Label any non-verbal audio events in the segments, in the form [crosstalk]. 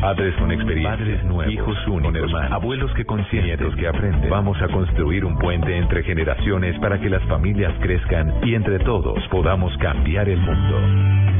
Padres con experiencia, padres nuevos, hijos únicos, hermanos, abuelos que nietos que aprenden. Vamos a construir un puente entre generaciones para que las familias crezcan y entre todos podamos cambiar el mundo.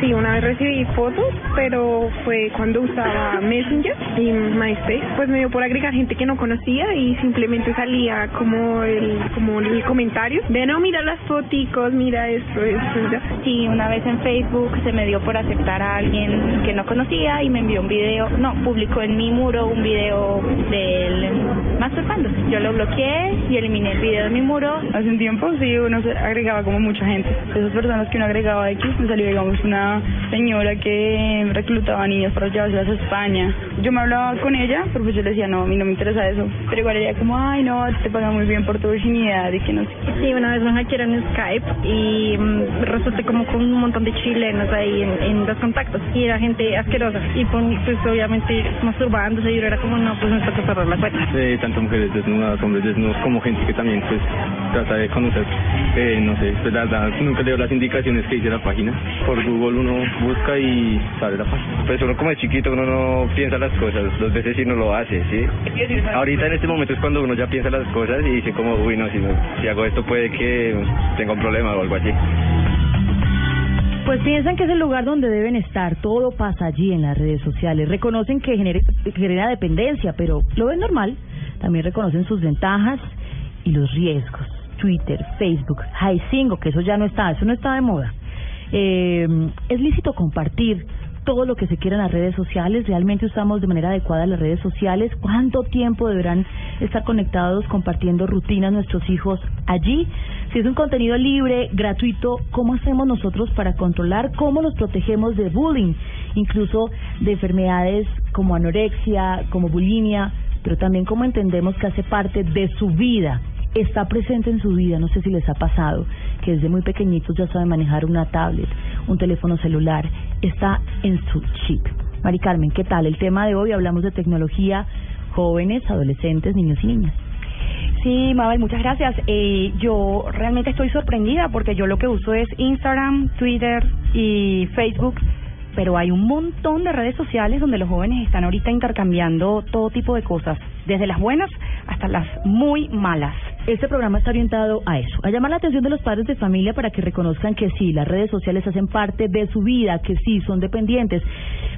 Sí, una vez recibí fotos, pero fue cuando usaba Messenger y MySpace. Pues me dio por agregar gente que no conocía y simplemente salía como el como el comentario de no, mira las foticos, mira esto, esto, ya. Sí, una vez en Facebook se me dio por aceptar a alguien que no conocía y me envió un video, no, publicó en mi muro un video del masturbando. Yo lo bloqueé y eliminé el video de mi muro. Hace un tiempo sí, uno se agregaba como mucha gente. Esas personas que uno agregaba X, me salió digamos una señora que reclutaba niños para llevarlas a España. Yo me hablaba con ella, pero pues yo le decía, no, a mí no me interesa eso. Pero igual ella como, ay, no, te pagan muy bien por tu virginidad y que no sé. Sí, una vez me hackearon en Skype y mm, resulté como con un montón de chilenos ahí en, en los contactos y era gente asquerosa y pues, pues obviamente masturbándose y yo era como, no, pues me toca cerrar la cuenta. Eh, tanto mujeres desnudas, hombres desnudos, como gente que también pues trata de conocer, eh, no sé, pues la verdad nunca leo las indicaciones que dice la página. Por Google uno busca y sale la página. Pues uno como de chiquito uno no piensa las cosas, dos veces si no lo hace, ¿sí? Ahorita en este momento es cuando uno ya piensa las cosas y dice como, uy, no, si, no, si hago esto puede que tenga un problema o algo así. Pues piensan que es el lugar donde deben estar, todo pasa allí en las redes sociales. Reconocen que genera, genera dependencia, pero lo ven normal. También reconocen sus ventajas y los riesgos. Twitter, Facebook, High que eso ya no está, eso no está de moda. Eh, es lícito compartir todo lo que se quiera en las redes sociales. Realmente usamos de manera adecuada las redes sociales. ¿Cuánto tiempo deberán estar conectados compartiendo rutinas nuestros hijos allí? Si es un contenido libre, gratuito, ¿cómo hacemos nosotros para controlar cómo nos protegemos de bullying, incluso de enfermedades como anorexia, como bulimia, pero también cómo entendemos que hace parte de su vida? Está presente en su vida, no sé si les ha pasado, que desde muy pequeñitos ya saben manejar una tablet, un teléfono celular, está en su chip. Mari Carmen, ¿qué tal? El tema de hoy hablamos de tecnología, jóvenes, adolescentes, niños y niñas. Sí, Mabel, muchas gracias. Eh, yo realmente estoy sorprendida porque yo lo que uso es Instagram, Twitter y Facebook pero hay un montón de redes sociales donde los jóvenes están ahorita intercambiando todo tipo de cosas, desde las buenas hasta las muy malas. Este programa está orientado a eso, a llamar la atención de los padres de familia para que reconozcan que sí, las redes sociales hacen parte de su vida, que sí, son dependientes,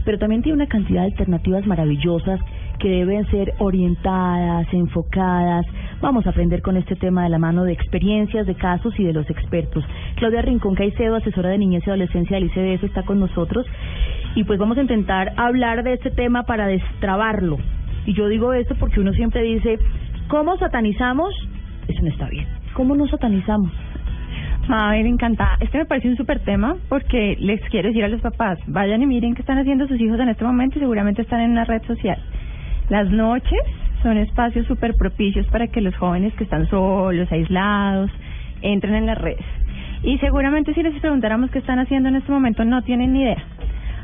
pero también tiene una cantidad de alternativas maravillosas que deben ser orientadas, enfocadas. Vamos a aprender con este tema de la mano de experiencias, de casos y de los expertos. Claudia Rincón Caicedo, asesora de niñez y adolescencia del ICBF, está con nosotros y pues vamos a intentar hablar de este tema para destrabarlo. Y yo digo esto porque uno siempre dice, ¿cómo satanizamos? Eso no está bien. ¿Cómo nos satanizamos? Ay, me encanta. Este me parece un súper tema porque les quiero decir a los papás, vayan y miren qué están haciendo sus hijos en este momento y seguramente están en una red social. Las noches son espacios súper propicios para que los jóvenes que están solos, aislados, entren en las redes. Y seguramente si les preguntáramos qué están haciendo en este momento no tienen ni idea.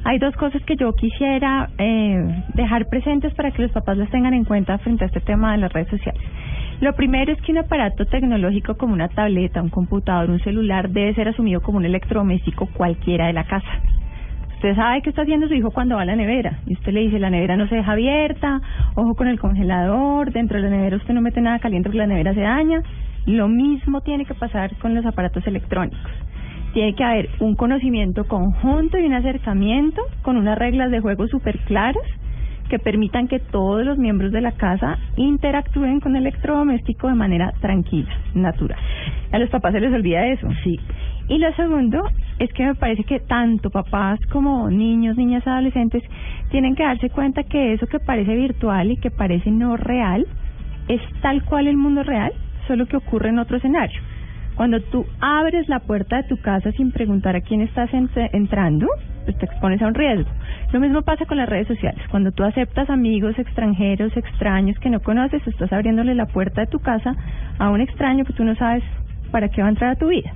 Hay dos cosas que yo quisiera eh, dejar presentes para que los papás las tengan en cuenta frente a este tema de las redes sociales. Lo primero es que un aparato tecnológico como una tableta, un computador, un celular debe ser asumido como un electrodoméstico cualquiera de la casa. Usted sabe qué está haciendo su hijo cuando va a la nevera. Y usted le dice, la nevera no se deja abierta, ojo con el congelador, dentro de la nevera usted no mete nada caliente porque la nevera se daña. Lo mismo tiene que pasar con los aparatos electrónicos. Tiene que haber un conocimiento conjunto y un acercamiento con unas reglas de juego súper claras que permitan que todos los miembros de la casa interactúen con el electrodoméstico de manera tranquila, natural. A los papás se les olvida eso. Sí. Y lo segundo es que me parece que tanto papás como niños, niñas, adolescentes tienen que darse cuenta que eso que parece virtual y que parece no real es tal cual el mundo real, solo que ocurre en otro escenario. Cuando tú abres la puerta de tu casa sin preguntar a quién estás entrando, pues te expones a un riesgo. Lo mismo pasa con las redes sociales. Cuando tú aceptas amigos extranjeros, extraños que no conoces, estás abriéndole la puerta de tu casa a un extraño que tú no sabes para qué va a entrar a tu vida.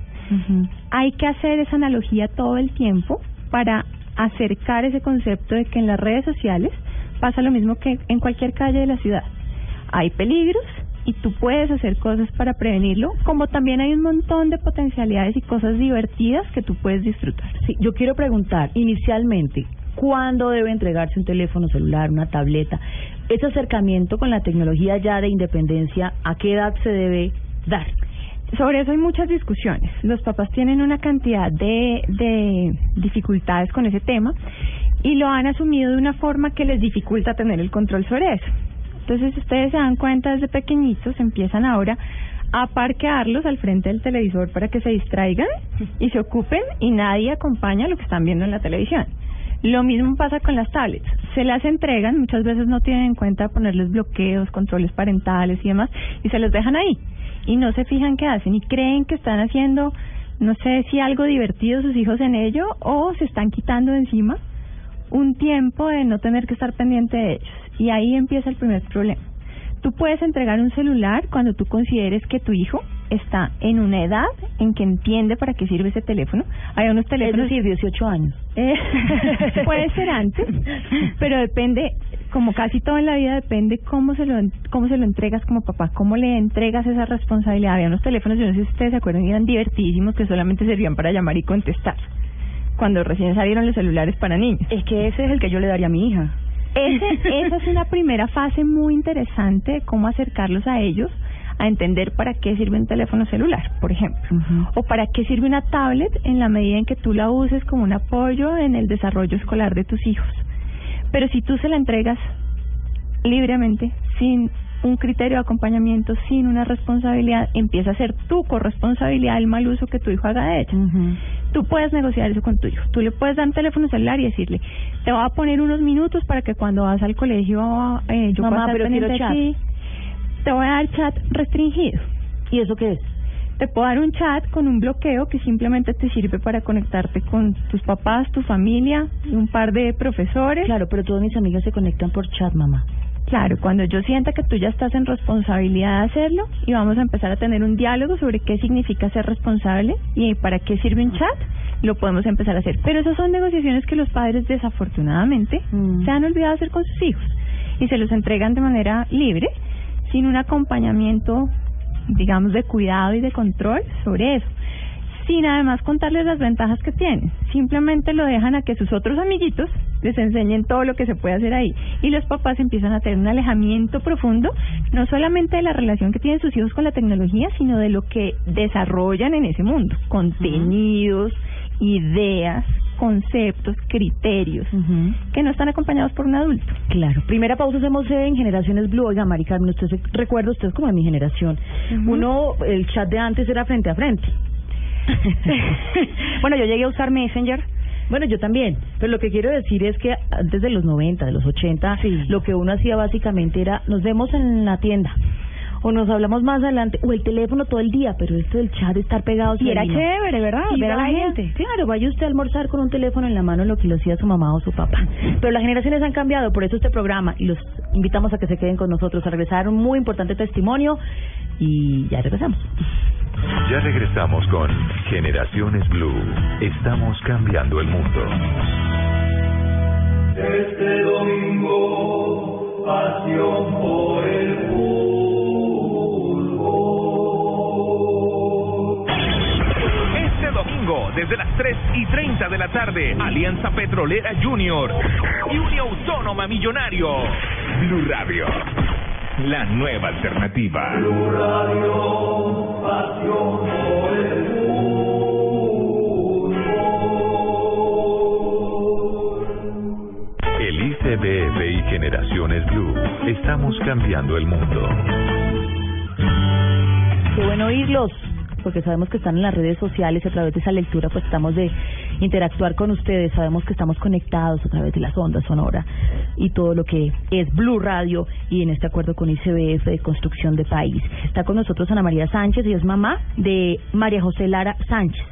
Hay que hacer esa analogía todo el tiempo para acercar ese concepto de que en las redes sociales pasa lo mismo que en cualquier calle de la ciudad. Hay peligros y tú puedes hacer cosas para prevenirlo, como también hay un montón de potencialidades y cosas divertidas que tú puedes disfrutar. Sí, yo quiero preguntar inicialmente, ¿cuándo debe entregarse un teléfono celular, una tableta? Ese acercamiento con la tecnología ya de independencia, ¿a qué edad se debe dar? Sobre eso hay muchas discusiones. Los papás tienen una cantidad de, de dificultades con ese tema y lo han asumido de una forma que les dificulta tener el control sobre eso. Entonces, ustedes se dan cuenta desde pequeñitos, empiezan ahora a parquearlos al frente del televisor para que se distraigan y se ocupen y nadie acompaña lo que están viendo en la televisión. Lo mismo pasa con las tablets. Se las entregan, muchas veces no tienen en cuenta ponerles bloqueos, controles parentales y demás, y se los dejan ahí. Y no se fijan qué hacen y creen que están haciendo, no sé si algo divertido sus hijos en ello o se están quitando de encima un tiempo de no tener que estar pendiente de ellos. Y ahí empieza el primer problema. Tú puedes entregar un celular cuando tú consideres que tu hijo está en una edad en que entiende para qué sirve ese teléfono. Hay unos teléfonos... Es decir, 18 años. Eh, [laughs] puede ser antes, pero depende, como casi todo en la vida, depende cómo se lo cómo se lo entregas como papá, cómo le entregas esa responsabilidad. Había unos teléfonos, yo no sé si ustedes se acuerdan, eran divertidísimos que solamente servían para llamar y contestar. Cuando recién salieron los celulares para niños. Es que ese es el que yo le daría a mi hija. Ese, esa es una primera fase muy interesante de cómo acercarlos a ellos a entender para qué sirve un teléfono celular, por ejemplo, o para qué sirve una tablet en la medida en que tú la uses como un apoyo en el desarrollo escolar de tus hijos. Pero si tú se la entregas libremente, sin un criterio de acompañamiento, sin una responsabilidad, empieza a ser tu corresponsabilidad el mal uso que tu hijo haga de ella. Tú puedes negociar eso con tu hijo. Tú le puedes dar un teléfono celular y decirle, te voy a poner unos minutos para que cuando vas al colegio eh, yo Mamá, pueda estar chat. ti. Te voy a dar chat restringido. ¿Y eso qué es? Te puedo dar un chat con un bloqueo que simplemente te sirve para conectarte con tus papás, tu familia, un par de profesores. Claro, pero todas mis amigas se conectan por chat, mamá. Claro, cuando yo sienta que tú ya estás en responsabilidad de hacerlo y vamos a empezar a tener un diálogo sobre qué significa ser responsable y para qué sirve un chat, lo podemos empezar a hacer. Pero esas son negociaciones que los padres desafortunadamente Mm. se han olvidado hacer con sus hijos y se los entregan de manera libre, sin un acompañamiento, digamos, de cuidado y de control sobre eso sin además contarles las ventajas que tienen. Simplemente lo dejan a que sus otros amiguitos les enseñen todo lo que se puede hacer ahí. Y los papás empiezan a tener un alejamiento profundo, no solamente de la relación que tienen sus hijos con la tecnología, sino de lo que desarrollan en ese mundo. Contenidos, ideas, conceptos, criterios, que no están acompañados por un adulto. Claro. Primera pausa hacemos en Generaciones Blue. Oiga, Mari Carmen, usted se recuerda, usted es como de mi generación. Uno, el chat de antes era frente a frente. [laughs] Bueno, yo llegué a usar Messenger. Bueno, yo también, pero lo que quiero decir es que antes de los 90, de los 80, lo que uno hacía básicamente era, nos vemos en la tienda, o nos hablamos más adelante, o el teléfono todo el día, pero esto del chat, de estar pegados... Y era vino. chévere, ¿verdad? Y Ver a la gente. Claro, vaya usted a almorzar con un teléfono en la mano, lo que lo hacía su mamá o su papá. Pero las generaciones han cambiado, por eso este programa, y los invitamos a que se queden con nosotros a regresar un muy importante testimonio, y ya regresamos. Ya regresamos con Generaciones Blue. Estamos cambiando el mundo. Este domingo, pasión por el fútbol. Este domingo, desde las 3 y 30 de la tarde, Alianza Petrolera Junior y Unión Autónoma Millonario. Blue Radio, la nueva alternativa. Blue Radio, pasión. El ICBF y Generaciones Blue. Estamos cambiando el mundo. Qué bueno oírlos, porque sabemos que están en las redes sociales y a través de esa lectura pues estamos de interactuar con ustedes, sabemos que estamos conectados a través de las ondas sonoras y todo lo que es Blue Radio y en este acuerdo con ICBF de Construcción de País. Está con nosotros Ana María Sánchez y es mamá de María José Lara Sánchez.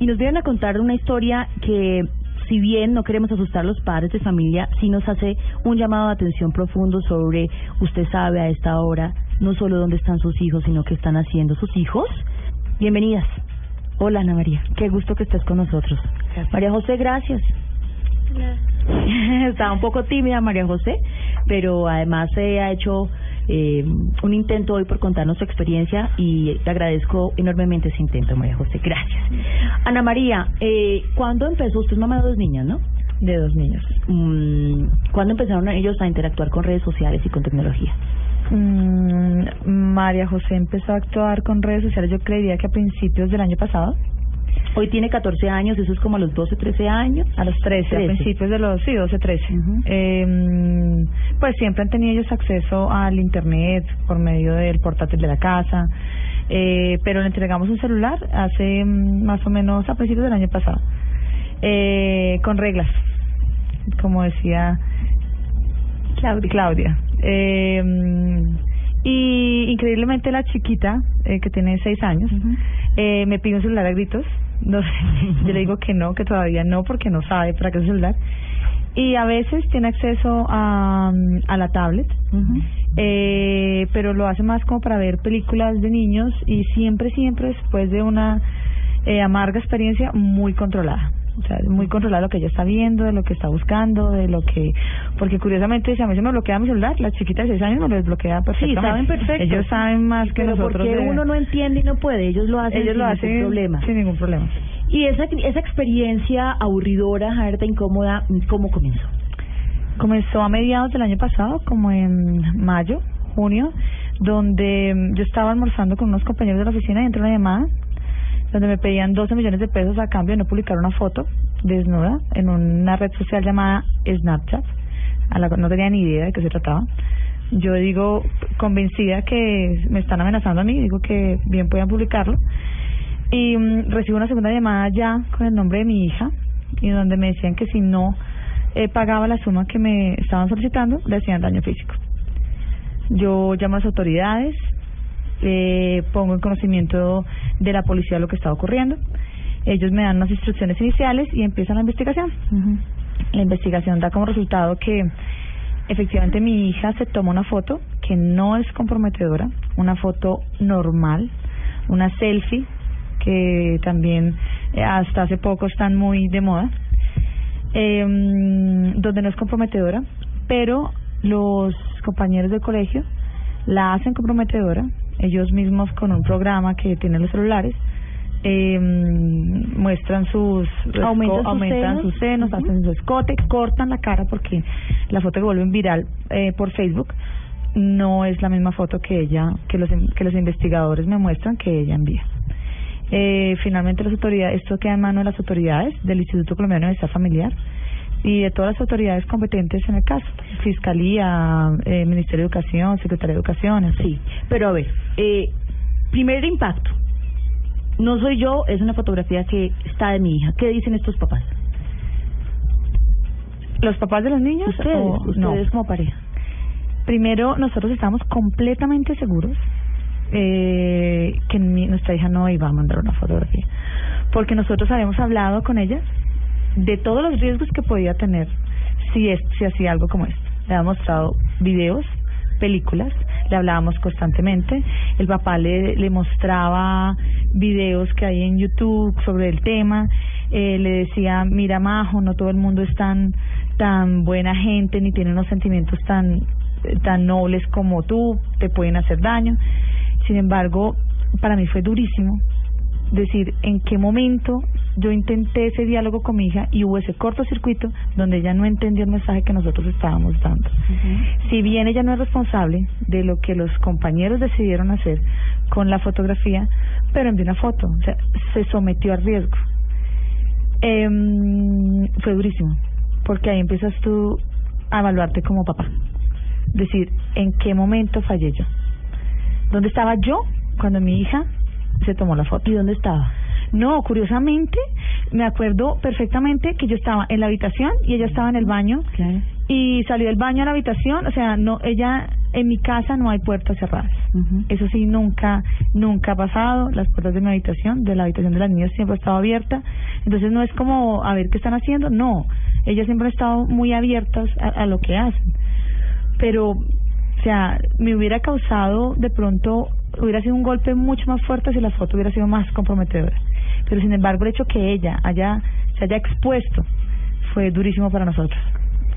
Y nos vienen a contar una historia que si bien no queremos asustar a los padres de familia, sí nos hace un llamado de atención profundo sobre, usted sabe a esta hora, no solo dónde están sus hijos, sino qué están haciendo sus hijos. Bienvenidas. Hola Ana María, qué gusto que estés con nosotros. María José, gracias. [laughs] Estaba un poco tímida María José, pero además se ha hecho eh, un intento hoy por contarnos su experiencia y te agradezco enormemente ese intento, María José. Gracias. Ana María, eh, ¿cuándo empezó? Usted es mamá de dos niñas, ¿no? De dos niños. Mm, ¿Cuándo empezaron ellos a interactuar con redes sociales y con tecnología? Mm, María José empezó a actuar con redes sociales, yo creería que a principios del año pasado. Hoy tiene 14 años, eso es como a los 12, 13 años. A los 13, a 13. principios de los, sí, 12, 13. eh, pues siempre han tenido ellos acceso al Internet por medio del portátil de la casa, eh, pero le entregamos un celular hace mm, más o menos a principios del año pasado, eh, con reglas, como decía Claudia. Claudia. Eh, y increíblemente la chiquita, eh, que tiene seis años, eh, me pide un celular a gritos. No sé, [laughs] yo le digo que no, que todavía no, porque no sabe para qué es el celular. Y a veces tiene acceso a, a la tablet, eh, pero lo hace más como para ver películas de niños y siempre, siempre después de una eh, amarga experiencia muy controlada. O sea, muy controlada lo que ella está viendo, de lo que está buscando, de lo que... Porque curiosamente, si a mí se me bloquea mi celular, la chiquita de 6 años me lo desbloquea perfectamente. saben perfecto. Ellos saben más que Pero nosotros. porque de- uno no entiende y no puede, ellos lo hacen ellos sin lo ningún hacen problema. sin ningún problema. Y esa, esa experiencia aburridora, harta, incómoda, ¿cómo comenzó? Comenzó a mediados del año pasado, como en mayo, junio, donde yo estaba almorzando con unos compañeros de la oficina y entró una llamada donde me pedían 12 millones de pesos a cambio de no publicar una foto desnuda en una red social llamada Snapchat. A la, no tenía ni idea de qué se trataba. Yo digo, convencida que me están amenazando a mí, digo que bien podían publicarlo. Y mm, recibo una segunda llamada ya con el nombre de mi hija, y donde me decían que si no eh, pagaba la suma que me estaban solicitando, le hacían daño físico. Yo llamo a las autoridades, eh, pongo en conocimiento de la policía lo que está ocurriendo. Ellos me dan unas instrucciones iniciales y empiezan la investigación. La investigación da como resultado que efectivamente mi hija se toma una foto que no es comprometedora, una foto normal, una selfie que también eh, hasta hace poco están muy de moda, eh, donde no es comprometedora, pero los compañeros del colegio la hacen comprometedora, ellos mismos con un programa que tienen los celulares, eh, muestran sus Aumentan sus aumentan senos. sus senos, hacen su escote, cortan la cara porque la foto que vuelven viral eh, por Facebook no es la misma foto que ella que los que los investigadores me muestran que ella envía. Eh, finalmente las autoridades esto queda en manos de las autoridades del Instituto Colombiano de Bienestar Familiar y de todas las autoridades competentes en el caso, Fiscalía, eh, Ministerio de Educación, Secretaría de Educación. Sí, pero a ver, eh, primer impacto. No soy yo, es una fotografía que está de mi hija. ¿Qué dicen estos papás? ¿Los papás de los niños? Ustedes, o- ustedes no. como pareja. Primero, nosotros estamos completamente seguros eh, que mi- nuestra hija no iba a mandar una fotografía. Porque nosotros habíamos hablado con ella de todos los riesgos que podía tener si, es, si hacía algo como esto. Le habíamos mostrado videos, películas, le hablábamos constantemente. El papá le, le mostraba videos que hay en YouTube sobre el tema. Eh, le decía, mira, Majo, no todo el mundo es tan, tan buena gente ni tiene unos sentimientos tan, tan nobles como tú, te pueden hacer daño. Sin embargo, para mí fue durísimo decir en qué momento yo intenté ese diálogo con mi hija y hubo ese cortocircuito donde ella no entendió el mensaje que nosotros estábamos dando. Si bien ella no es responsable de lo que los compañeros decidieron hacer con la fotografía, pero envió una foto, o sea, se sometió a riesgo. Em, fue durísimo, porque ahí empiezas tú a evaluarte como papá. Decir, ¿en qué momento fallé yo? ¿Dónde estaba yo cuando mi hija se tomó la foto? ¿Y dónde estaba? No, curiosamente, me acuerdo perfectamente que yo estaba en la habitación y ella estaba en el baño Claro. y salió del baño a la habitación, o sea, no, ella en mi casa no hay puertas cerradas. Eso sí, nunca, nunca ha pasado. Las puertas de mi habitación, de la habitación de las niñas, siempre ha estado abierta. Entonces no es como a ver qué están haciendo. No, ellas siempre han estado muy abiertas a, a lo que hacen. Pero, o sea, me hubiera causado de pronto, hubiera sido un golpe mucho más fuerte si la foto hubiera sido más comprometedora. Pero sin embargo, el hecho que ella haya, se haya expuesto fue durísimo para nosotros.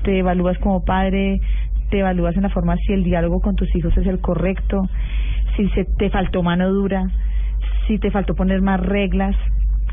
Te evalúas como padre, te evalúas en la forma si el diálogo con tus hijos es el correcto, si se te faltó mano dura, si te faltó poner más reglas,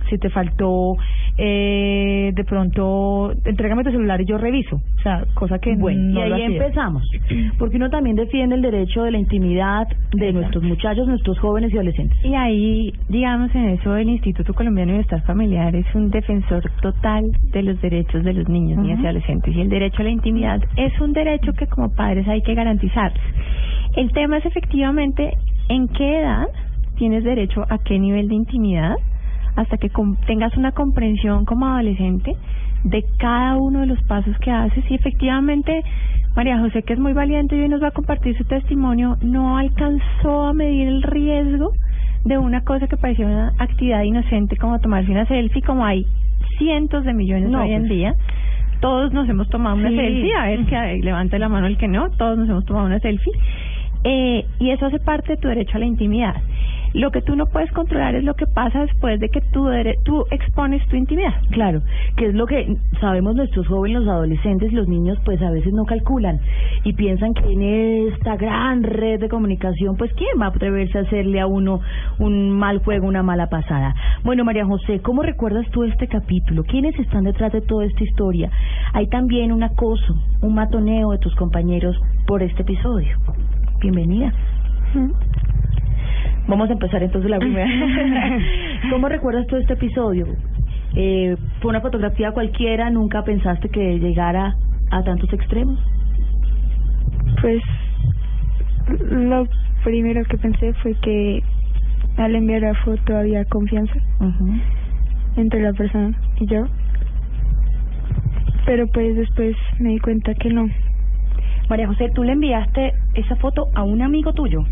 si te faltó eh, de pronto entrégame tu celular y yo reviso, o sea, cosa que Bueno, no y ahí empezamos, [clears throat] porque uno también defiende el derecho de la intimidad de nuestros muchachos, nuestros jóvenes y adolescentes. Y ahí, digamos, en eso el Instituto Colombiano de Bienestar Familiar es un defensor total de los derechos de los niños, niñas y adolescentes. Y el derecho a la intimidad es un derecho que como padres hay que garantizar. El tema es efectivamente en qué edad tienes derecho a qué nivel de intimidad hasta que tengas una comprensión como adolescente de cada uno de los pasos que haces y efectivamente María José, que es muy valiente y hoy nos va a compartir su testimonio, no alcanzó a medir el riesgo de una cosa que parecía una actividad inocente como tomarse una selfie, como hay cientos de millones No, hoy en pues. día. Todos nos hemos tomado una Sí. selfie, a ver que levante la mano el que no, todos nos hemos tomado una selfie. Eh, y eso hace parte de tu derecho a la intimidad. Lo que tú no puedes controlar es lo que pasa después de que tú, tú expones tu intimidad. Claro, que es lo que sabemos nuestros jóvenes, los adolescentes los niños, pues a veces no calculan y piensan que en esta gran red de comunicación, pues quién va a atreverse a hacerle a uno un mal juego, una mala pasada. Bueno, María José, ¿cómo recuerdas tú este capítulo? ¿Quiénes están detrás de toda esta historia? Hay también un acoso, un matoneo de tus compañeros por este episodio. Bienvenida. Vamos a empezar entonces la primera. [laughs] ¿Cómo recuerdas tú este episodio? Eh, ¿Fue una fotografía cualquiera? ¿Nunca pensaste que llegara a tantos extremos? Pues lo primero que pensé fue que al enviar la foto había confianza entre la persona y yo. Pero pues después me di cuenta que no. María José, ¿tú le enviaste esa foto a un amigo tuyo?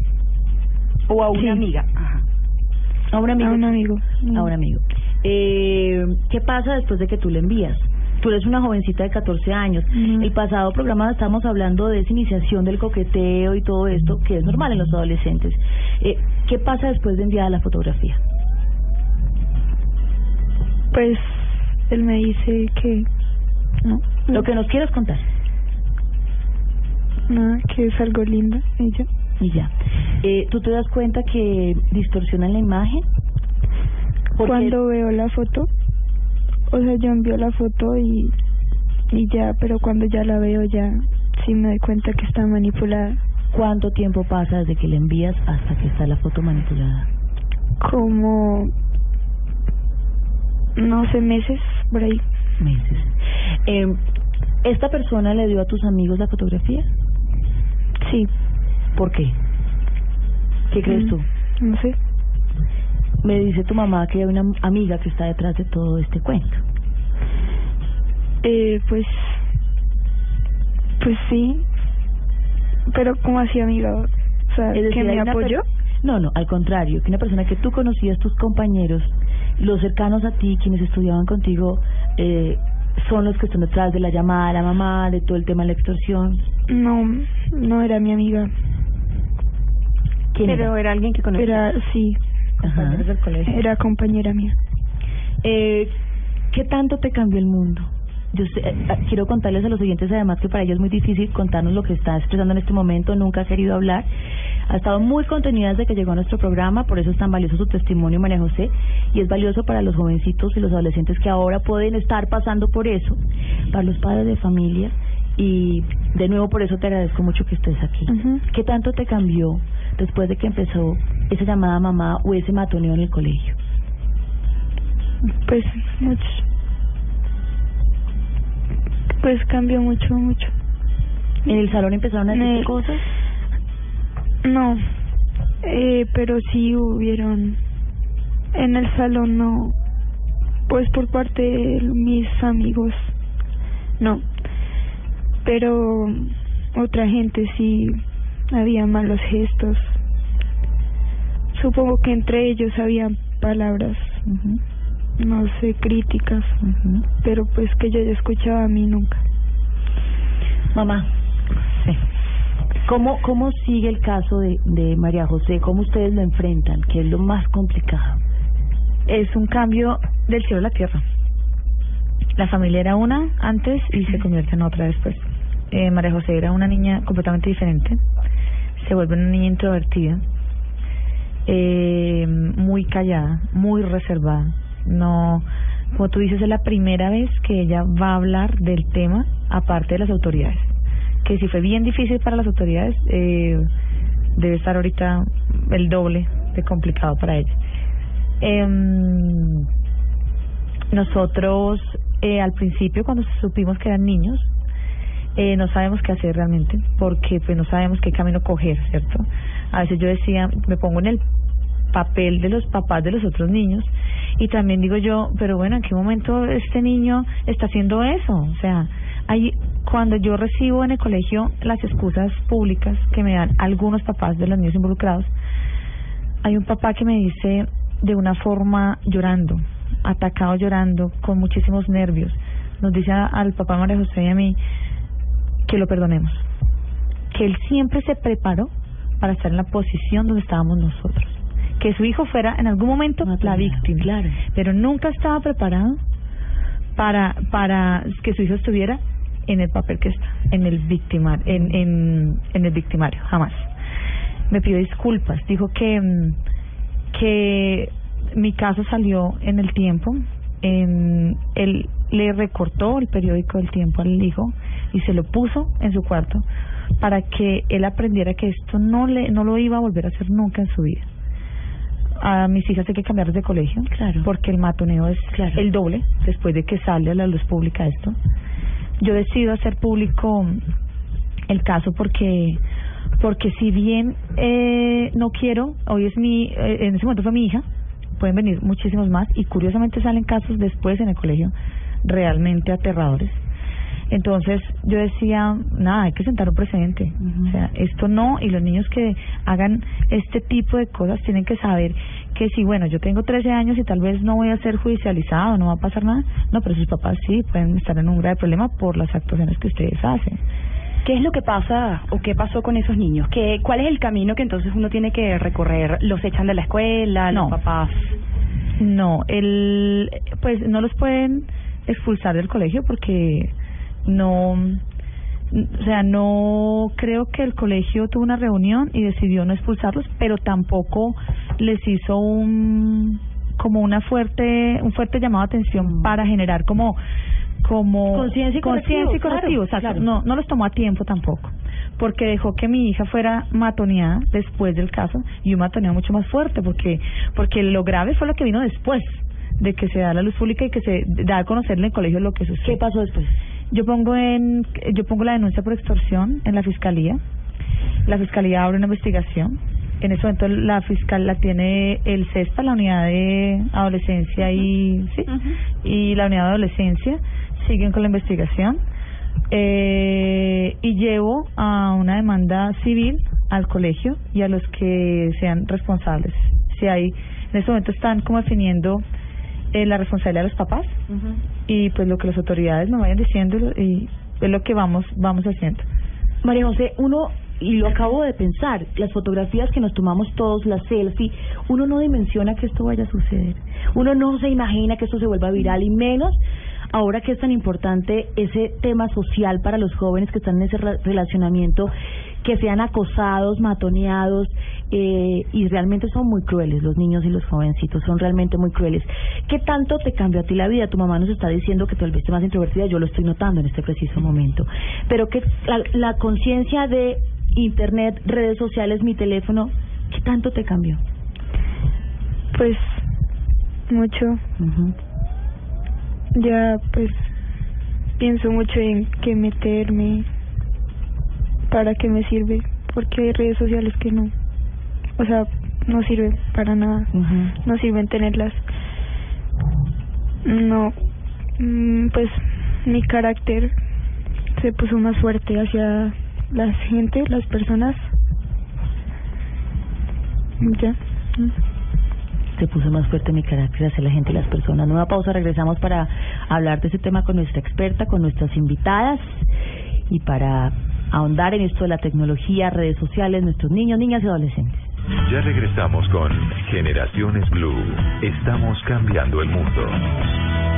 ¿O a una Sí. amiga? Ajá. A un amigo. A un amigo. A un amigo. Eh, ¿Qué pasa después de que tú le envías? Tú eres una jovencita de 14 años. Ujú. El pasado programa estábamos hablando de esa iniciación del coqueteo y todo esto, que es normal en los adolescentes. Eh, ¿Qué pasa después de enviar la fotografía? Pues él me dice que no. Lo que nos quieras contar. Nada, que es algo lindo yo. Y ya. Eh, ¿Tú te das cuenta que distorsionan la imagen? Porque- Cuando veo la foto, o sea, yo envío la foto y, y ya, pero cuando ya la veo ya sí me doy cuenta que está manipulada. ¿Cuánto tiempo pasa desde que le envías hasta que está la foto manipulada? Como, no sé, meses por ahí. Meses. Eh, ¿Esta persona le dio a tus amigos la fotografía? Sí. ¿Por qué? ¿Qué crees Mm, tú? No sé. Me dice tu mamá que hay una amiga que está detrás de todo este cuento. Eh, pues, pues sí, pero como así amiga, o sea, decir, que me apoyó. No, no, al contrario, que una persona que tú conocías, tus compañeros, los cercanos a ti, quienes estudiaban contigo, eh, son los que están detrás de la llamada a la mamá, de todo el tema de la extorsión. No, no era mi amiga. ¿Quién Pero era alguien que conocía. Era, sí, Ajá. del colegio. era compañera mía. Eh, ¿Qué tanto te cambió el mundo? Yo sé- eh, eh, quiero contarles a los oyentes además que para ella es muy difícil contarnos lo que está expresando en este momento, nunca ha querido hablar. Ha estado muy contenida desde que llegó a nuestro programa, por eso es tan valioso su testimonio, María José, y es valioso para los jovencitos y los adolescentes que ahora pueden estar pasando por eso, para los padres de familia, y de nuevo por eso te agradezco mucho que estés aquí. Ujú. ¿Qué tanto te cambió después de que empezó esa llamada mamá o ese matoneo en el colegio? Pues mucho. Pues cambió mucho, mucho. ¿En el salón empezaron a decirte Me- cosas? No, eh, pero sí hubieron en el salón no, pues por parte de mis amigos, no, pero otra gente sí había malos gestos. Supongo que entre ellos había palabras, no sé, críticas, pero pues que yo ya escuchaba a mí nunca. Mamá, sí. ¿Cómo, ¿Cómo sigue el caso de, de María José? ¿Cómo ustedes lo enfrentan? ¿Qué es lo más complicado? Es un cambio del cielo a la tierra. La familia era una antes y se convierte en otra después. Eh, María José era una niña completamente diferente. Se vuelve una niña introvertida, eh, muy callada, muy reservada. No, como tú dices, es la primera vez que ella va a hablar del tema aparte de las autoridades. Que si fue bien difícil para las autoridades, eh, debe estar ahorita el doble de complicado para ella. Eh, nosotros, eh, al principio, cuando supimos que eran niños, eh, no sabemos qué hacer realmente, porque pues no sabemos qué camino coger, ¿cierto? A veces yo decía, me pongo en el papel de los papás de los otros niños y también digo yo, pero bueno, ¿en qué momento este niño está haciendo eso? O sea, hay, cuando yo recibo en el colegio las excusas públicas que me dan algunos papás de los niños involucrados, hay un papá que me dice de una forma llorando, atacado llorando, con muchísimos nervios, nos dice al papá María José y a mí que lo perdonemos, que él siempre se preparó para estar en la posición donde estábamos nosotros, que su hijo fuera en algún momento la víctima, claro. pero nunca estaba preparado para para que su hijo estuviera en el papel que está, en el victimar, en, en, en el victimario, jamás. Me pidió disculpas, dijo que mm, que mi caso salió en el tiempo, en él le recortó el periódico del tiempo al hijo y se lo puso en su cuarto para que él aprendiera que esto no le no lo iba a volver a hacer nunca en su vida. A mis hijas hay que cambiarles de colegio, Claro. porque el matoneo es Claro. el doble después de que sale a la luz pública esto. Yo decido hacer público el caso porque porque si bien eh, no quiero, hoy es mi, eh, en ese momento fue mi hija, pueden venir muchísimos más y curiosamente salen casos después en el colegio realmente aterradores. Entonces yo decía, nada, hay que sentar un precedente. O sea, esto no, y los niños que hagan este tipo de cosas tienen que saber que si, bueno, yo tengo 13 años y tal vez no voy a ser judicializado, no va a pasar nada, no, pero sus papás sí pueden estar en un grave problema por las actuaciones que ustedes hacen. ¿Qué es lo que pasa o qué pasó con esos niños? ¿Qué, ¿Cuál es el camino que entonces uno tiene que recorrer? ¿Los echan de la escuela? ¿Los No. papás? No, el, pues no los pueden expulsar del colegio porque no, o sea, no creo que el colegio tuvo una reunión y decidió no expulsarlos, pero tampoco les hizo un como una fuerte un fuerte llamado de atención para generar como como Conciencia y correctivo, conciencia y claro, correctivo, exacto. claro. no no los tomó a tiempo tampoco porque dejó que mi hija fuera matoneada después del caso y un matoneo mucho más fuerte porque porque lo grave fue lo que vino después de que se da la luz pública y que se da a conocer en el colegio lo que sucede. ¿Qué pasó después? Yo pongo en yo pongo la denuncia por extorsión en la fiscalía. La fiscalía abre una investigación. En ese momento la fiscal la tiene el CESPA, la unidad de adolescencia y sí, y la unidad de adolescencia siguen con la investigación. Eh, y llevo a una demanda civil al colegio y a los que sean responsables. Si hay, en este momento están como definiendo eh, la responsabilidad de los papás y pues lo que las autoridades nos vayan diciendo y es lo que vamos vamos haciendo. María José, uno, y lo acabo de pensar, las fotografías que nos tomamos todos, las selfie, uno no dimensiona que esto vaya a suceder. Uno no se imagina que esto se vuelva viral y menos ahora que es tan importante ese tema social para los jóvenes que están en ese re- relacionamiento, que sean acosados, matoneados, eh, y realmente son muy crueles los niños y los jovencitos, son realmente muy crueles. ¿Qué tanto te cambió a ti la vida? Tu mamá nos está diciendo que te volviste más introvertida, yo lo estoy notando en este preciso momento. Pero que la, la conciencia de internet, redes sociales, mi teléfono, ¿qué tanto te cambió? Pues mucho. Ya pues pienso mucho en qué meterme, para qué me sirve, porque hay redes sociales que no, o sea, no sirven para nada, no sirven tenerlas. No, mm, pues mi carácter se puso más fuerte hacia la gente, las personas, Ya. Se puso más fuerte mi carácter hacia la gente y las personas. Nueva pausa, regresamos para hablar de ese tema con nuestra experta, con nuestras invitadas y para ahondar en esto de la tecnología, redes sociales, nuestros niños, niñas y adolescentes. Ya regresamos con Generaciones Blue. Estamos cambiando el mundo.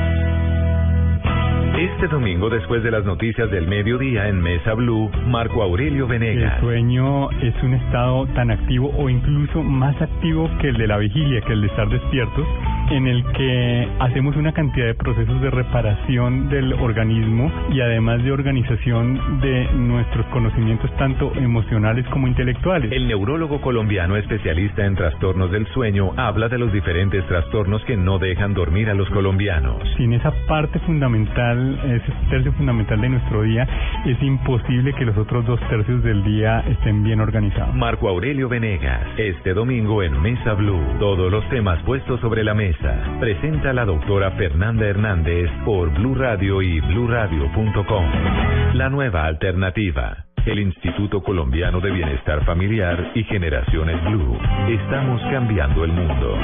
Este domingo, después de las noticias del mediodía en Mesa Blue, Marco Aurelio Venegas. El sueño es un estado tan activo o incluso más activo que el de la vigilia, que el de estar despiertos, en el que hacemos una cantidad de procesos de reparación del organismo y además de organización de nuestros conocimientos tanto emocionales como intelectuales. El neurólogo colombiano especialista en trastornos del sueño habla de los diferentes trastornos que no dejan dormir a los colombianos. Sin esa parte fundamental, ese tercio fundamental de nuestro día, es imposible que los otros dos tercios del día estén bien organizados. Marco Aurelio Venegas, este domingo en Mesa Blue, todos los temas puestos sobre la mesa. Presenta la doctora Fernanda Hernández por Blue Radio y bluradio.com. La nueva alternativa. El Instituto Colombiano de Bienestar Familiar y Generaciones Blue. Estamos cambiando el mundo.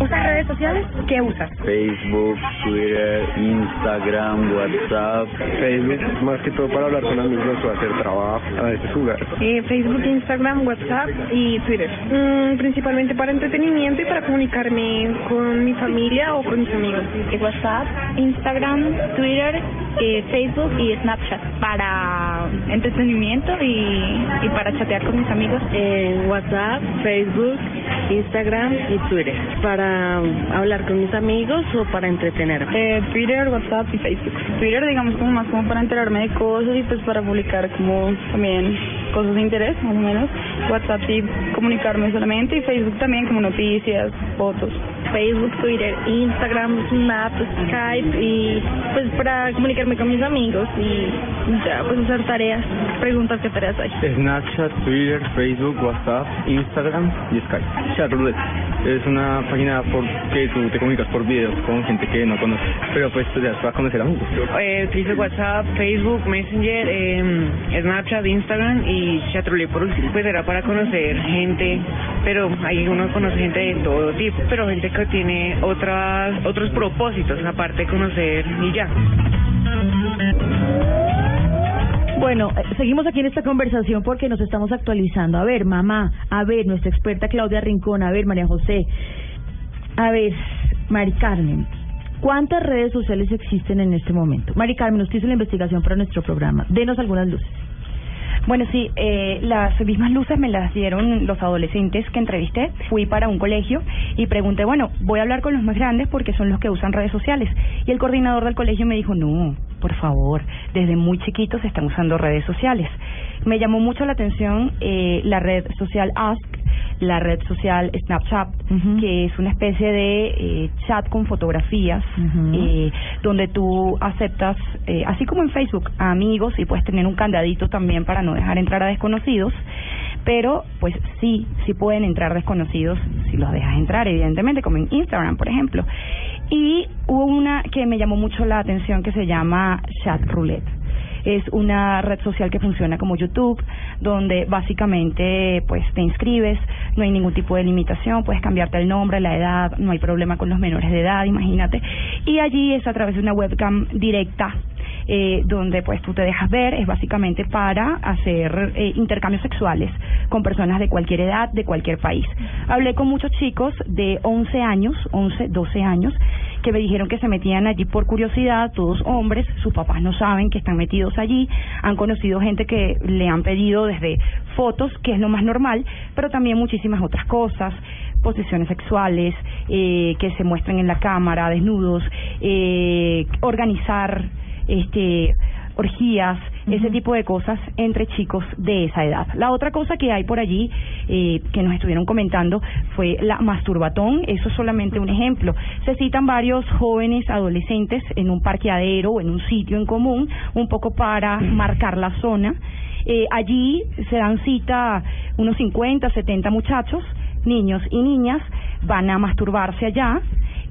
¿Usas redes sociales? ¿Qué usas? Facebook, Twitter, Instagram, WhatsApp. Facebook, más que todo para hablar con amigos o hacer trabajo, a veces jugar. Eh, Facebook, Instagram, WhatsApp y Twitter. Mm, principalmente para entretenimiento y para comunicarme con mi familia o con mis amigos. WhatsApp, Instagram, Twitter, eh, Facebook y Snapchat para entretenimiento y, y para chatear con mis amigos. En WhatsApp, Facebook, Instagram y Twitter. Para hablar con mis amigos o para entretenerme. Eh, Twitter, WhatsApp y Facebook. Twitter, digamos, como más como para enterarme de cosas y pues para publicar como también cosas de interés, más o menos. WhatsApp y comunicarme solamente y Facebook también como noticias, fotos. Facebook, Twitter, Instagram, Snap, Skype y pues para comunicarme con mis amigos y ya pues hacer tareas, preguntas qué tareas hay. Snapchat, Twitter, Facebook, WhatsApp, Instagram y Skype. Es una página por que tú te comunicas por videos con gente que no conoces, pero pues te das para conocer amigos. Eh, utilizo WhatsApp, Facebook, Messenger, eh, Snapchat, Instagram y Chatroulette por. Pues era para conocer gente, pero ahí uno conoce gente de todo tipo, pero gente que tiene otras otros propósitos aparte de conocer y ya. Bueno, eh, seguimos aquí en esta conversación porque nos estamos actualizando. A ver, mamá, a ver, nuestra experta Claudia Rincón, a ver, María José, a ver, Mari Carmen, ¿cuántas redes sociales existen en este momento? Mari Carmen, usted hizo la investigación para nuestro programa. Denos algunas luces. Bueno, sí, eh, las mismas luces me las dieron los adolescentes que entrevisté. Fui para un colegio y pregunté, bueno, voy a hablar con los más grandes porque son los que usan redes sociales. Y el coordinador del colegio me dijo, no, por favor, desde muy chiquitos están usando redes sociales. Me llamó mucho la atención eh, la red social Ask, la red social Snapchat, que es una especie de eh, chat con fotografías, eh, donde tú aceptas, eh, así como en Facebook, a amigos y puedes tener un candadito también para no dejar entrar a desconocidos, pero pues sí, sí pueden entrar desconocidos si los dejas entrar, evidentemente, como en Instagram, por ejemplo. Y hubo una que me llamó mucho la atención que se llama Chat Roulette es una red social que funciona como YouTube, donde básicamente pues te inscribes, no hay ningún tipo de limitación, puedes cambiarte el nombre, la edad, no hay problema con los menores de edad, imagínate. Y allí es a través de una webcam directa eh, donde pues tú te dejas ver, es básicamente para hacer eh, intercambios sexuales con personas de cualquier edad, de cualquier país. Hablé con muchos chicos de 11 años, 11, 12 años, que me dijeron que se metían allí por curiosidad, todos hombres, sus papás no saben que están metidos allí, han conocido gente que le han pedido desde fotos, que es lo más normal, pero también muchísimas otras cosas, posiciones sexuales, eh, que se muestren en la cámara, desnudos, eh, organizar este orgías, ese tipo de cosas entre chicos de esa edad. La otra cosa que hay por allí eh, que nos estuvieron comentando fue la masturbatón, eso es solamente un ejemplo. Se citan varios jóvenes adolescentes en un parqueadero o en un sitio en común, un poco para marcar la zona. Eh, allí se dan cita unos 50, 70 muchachos, niños y niñas, van a masturbarse allá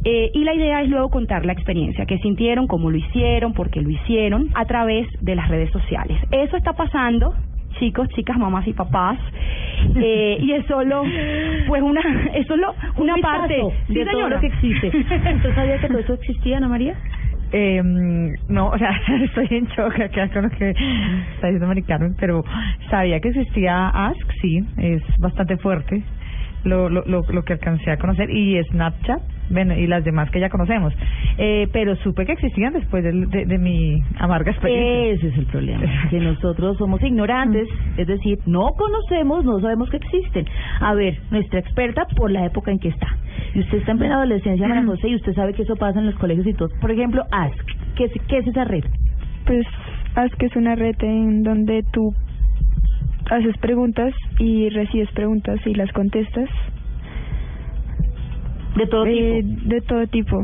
eh, y la idea es luego contar la experiencia, qué sintieron, cómo lo hicieron, por qué lo hicieron, a través de las redes sociales. Eso está pasando chicos, chicas, mamás y papás. Eh, y es solo, pues una, es solo una Un parte Sí, de todo lo que existe. ¿Usted sabía que todo eso existía, Ana María? Eh, no, o sea, [laughs] estoy en shock acá con lo que está diciendo Mari Carmen, pero sabía que existía Ask, sí, es bastante fuerte lo, lo, lo, lo que alcancé a conocer, y Snapchat, bueno, y las demás que ya conocemos. Eh, pero supe que existían después de, de, de mi amarga experiencia. Ese es el problema, que nosotros somos ignorantes, es decir, no conocemos, no sabemos que existen. A ver, nuestra experta por la época en que está. Y usted está en plena adolescencia, María José, y usted sabe que eso pasa en los colegios y todo. Por ejemplo, Ask, ¿qué es, qué es esa red? Pues Ask es una red en donde tú haces preguntas y recibes preguntas y las contestas. De todo tipo. De todo tipo.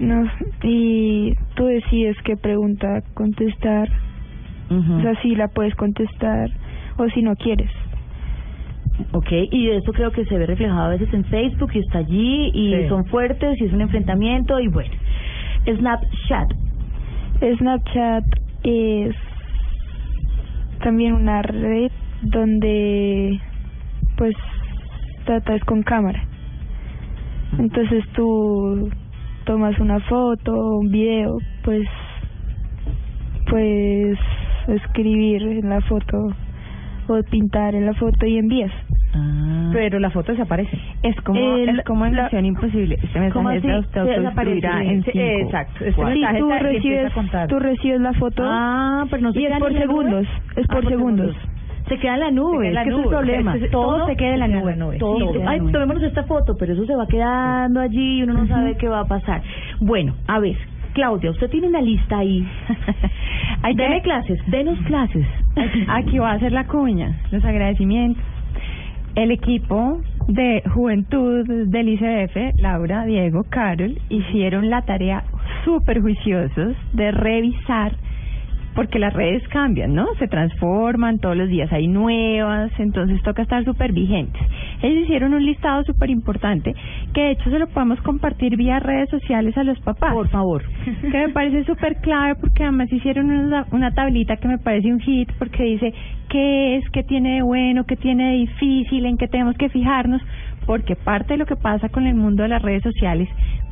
no, y tú decides qué pregunta contestar. O sea, si la puedes contestar o si no quieres. Ok, y eso creo que se ve reflejado a veces en Facebook y está allí y Sí. son fuertes y es un enfrentamiento y bueno. Snapchat. Snapchat es también una red donde pues tratas con cámara. Entonces tú tomas una foto, un video, pues pues escribir en la foto o pintar en la foto y envías. Pero la foto desaparece. Es como, El- es como en la- Misión Imposible. Este ¿Cómo mensaje así? en cinco. exacto. Este. Sí, tú recibes, tú recibes la foto Ah, pero no se y es queda por segundos, es Ah, por segundos. Se queda en la nube, en la es nube. el problema. Todo se queda en la nube. Todo. Queda en la Ay, nube. tomémonos esta foto, pero eso se va quedando allí y uno no sabe qué va a pasar. Bueno, a ver, Claudia, usted tiene una lista ahí. [laughs] Deme clases, denos clases. Aquí va a ser la cuña, los agradecimientos. El equipo de Juventud del ICF, Laura, Diego, Carol, hicieron la tarea súper juiciosos de revisar, porque las redes cambian, ¿no? Se transforman, todos los días hay nuevas, entonces toca estar súper vigentes. Ellos hicieron un listado súper importante, que de hecho se lo podemos compartir vía redes sociales a los papás. Por favor. que me parece súper clave porque además hicieron una, una tablita que me parece un hit porque dice qué es, qué tiene de bueno, qué tiene de difícil, en qué tenemos que fijarnos, porque parte de lo que pasa con el mundo de las redes sociales,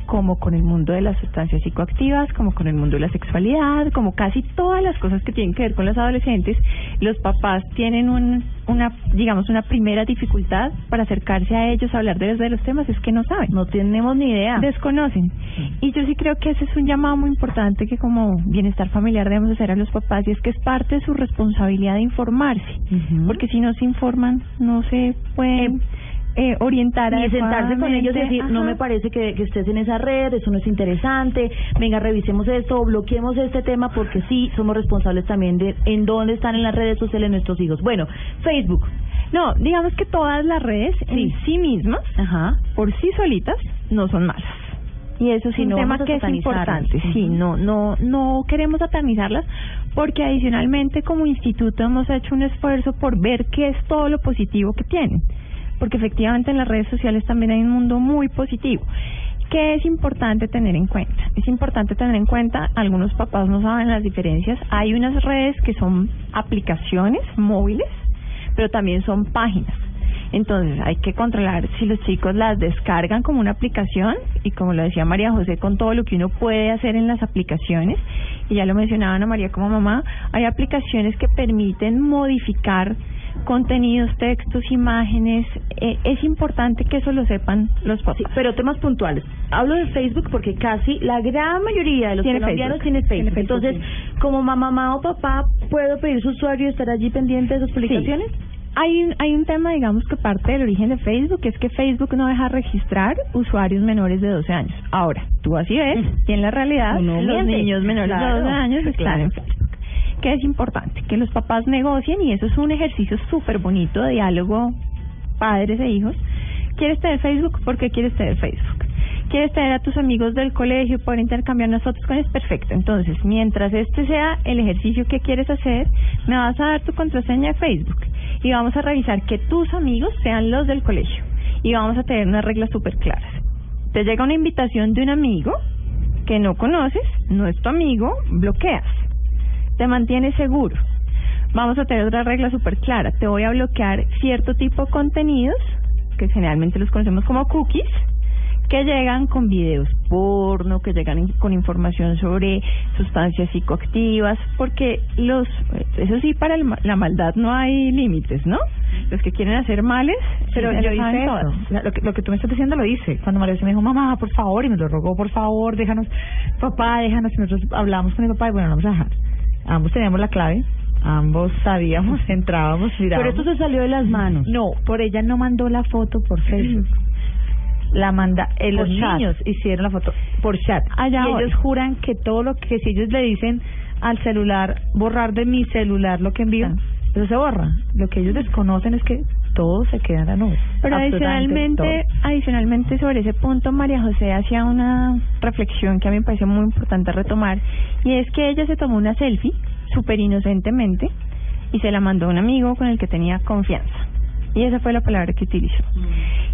como con el mundo de las sustancias psicoactivas, como con el mundo de la sexualidad, como casi todas las cosas que tienen que ver con los adolescentes, los papás tienen un, una, digamos, una primera dificultad para acercarse a ellos a hablar de, de los temas, es que no saben. No tenemos ni idea. Desconocen. Y yo sí creo que ese es un llamado muy importante que como bienestar familiar debemos hacer a los papás y es que es parte de su responsabilidad de informarse. Porque si no se informan, no se pueden eh, orientar y sentarse con ellos y decir, no me parece que, que estés en esa red, eso no es interesante, venga, revisemos esto, bloqueemos este tema porque sí, somos responsables también de en dónde están en las redes sociales nuestros hijos. Bueno, Facebook. No, digamos que todas las redes en sí mismas, por sí solitas, no son malas. Y eso es Sí, un no tema a que es importante. Sí, no, no, no queremos satanizarlas porque adicionalmente como instituto hemos hecho un esfuerzo por ver qué es todo lo positivo que tienen. Porque efectivamente en las redes sociales también hay un mundo muy positivo. ¿Qué es importante tener en cuenta? Es importante tener en cuenta, algunos papás no saben las diferencias, hay unas redes que son aplicaciones móviles, pero también son páginas. Entonces hay que controlar si los chicos las descargan como una aplicación y como lo decía María José con todo lo que uno puede hacer en las aplicaciones y ya lo mencionaba Ana María como mamá, hay aplicaciones que permiten modificar contenidos, textos, imágenes. Eh, es importante que eso lo sepan los papás. pero temas puntuales. Hablo de Facebook porque casi la gran mayoría de los Tiene colombianos Facebook. tiene Facebook. Tiene Facebook, Entonces, como mamá o papá, ¿puedo pedir su usuario y estar allí pendiente de sus publicaciones? Hay un, hay un tema, digamos, que parte del origen de Facebook, que es que Facebook no deja registrar usuarios menores de 12 años. Ahora, tú así ves, y en la realidad, los miente. niños menores Claro. de 12 años están Claro. en Facebook. ¿Qué es importante? Que los papás negocien, y eso es un ejercicio súper bonito de diálogo padres e hijos. ¿Quieres tener Facebook? ¿Por qué quieres tener Facebook? ¿Quieres tener a tus amigos del colegio para intercambiar nosotros con ellos? Perfecto. Entonces, mientras este sea el ejercicio que quieres hacer, me vas a dar tu contraseña de Facebook y vamos a revisar que tus amigos sean los del colegio y vamos a tener unas reglas súper claras. Te llega una invitación de un amigo que no conoces, no es tu amigo, bloqueas. Te mantienes seguro. vamos a tener otra regla súper clara. Te voy a bloquear cierto tipo de contenidos, que generalmente los conocemos como cookies, que llegan con videos porno, que llegan con información sobre sustancias psicoactivas, porque los, eso sí, para el la maldad no hay límites, ¿no? Los que quieren hacer males, Pero yo hice eso. Lo que, lo que tú me estás diciendo lo hice. Cuando María José me dijo, mamá, por favor, y me lo rogó, por favor, déjanos, papá, déjanos. Y nosotros hablamos con mi papá y bueno, vamos a dejar. Ambos teníamos la clave, ambos sabíamos, [laughs] entrábamos, mirábamos. Pero esto se salió de las manos. No, por ella no mandó la foto por Facebook. La manda, eh, los chat. niños hicieron la foto por chat. Allá y ellos juran que todo lo que si ellos le dicen al celular, borrar de mi celular lo que envío, Ah. eso se borra. Lo que ellos desconocen es que todo se queda en la nube. Pero adicionalmente, adicionalmente sobre ese punto, María José hacía una reflexión que a mí me parece muy importante retomar, y es que ella se tomó una selfie, súper inocentemente, y se la mandó a un amigo con el que tenía confianza. Y esa fue la palabra que utilizó.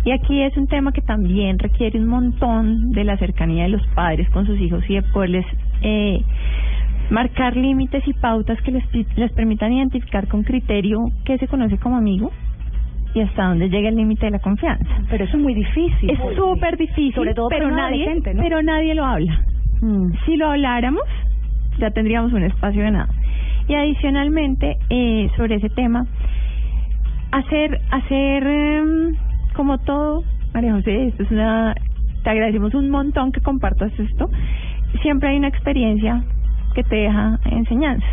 Y aquí es un tema que también requiere un montón de la cercanía de los padres con sus hijos y de poderles eh, marcar límites y pautas que les, les permitan identificar con criterio qué se conoce como amigo y hasta dónde llega el límite de la confianza. Pero eso es muy difícil. Es súper difícil, Sobre todo pero nadie, ¿no? pero nadie lo habla. Si lo habláramos, ya tendríamos un espacio de nada. Y adicionalmente, eh, sobre ese tema, hacer, hacer em, como todo, María José, esto es una, te agradecemos un montón que compartas esto. Siempre hay una experiencia que te deja enseñanzas.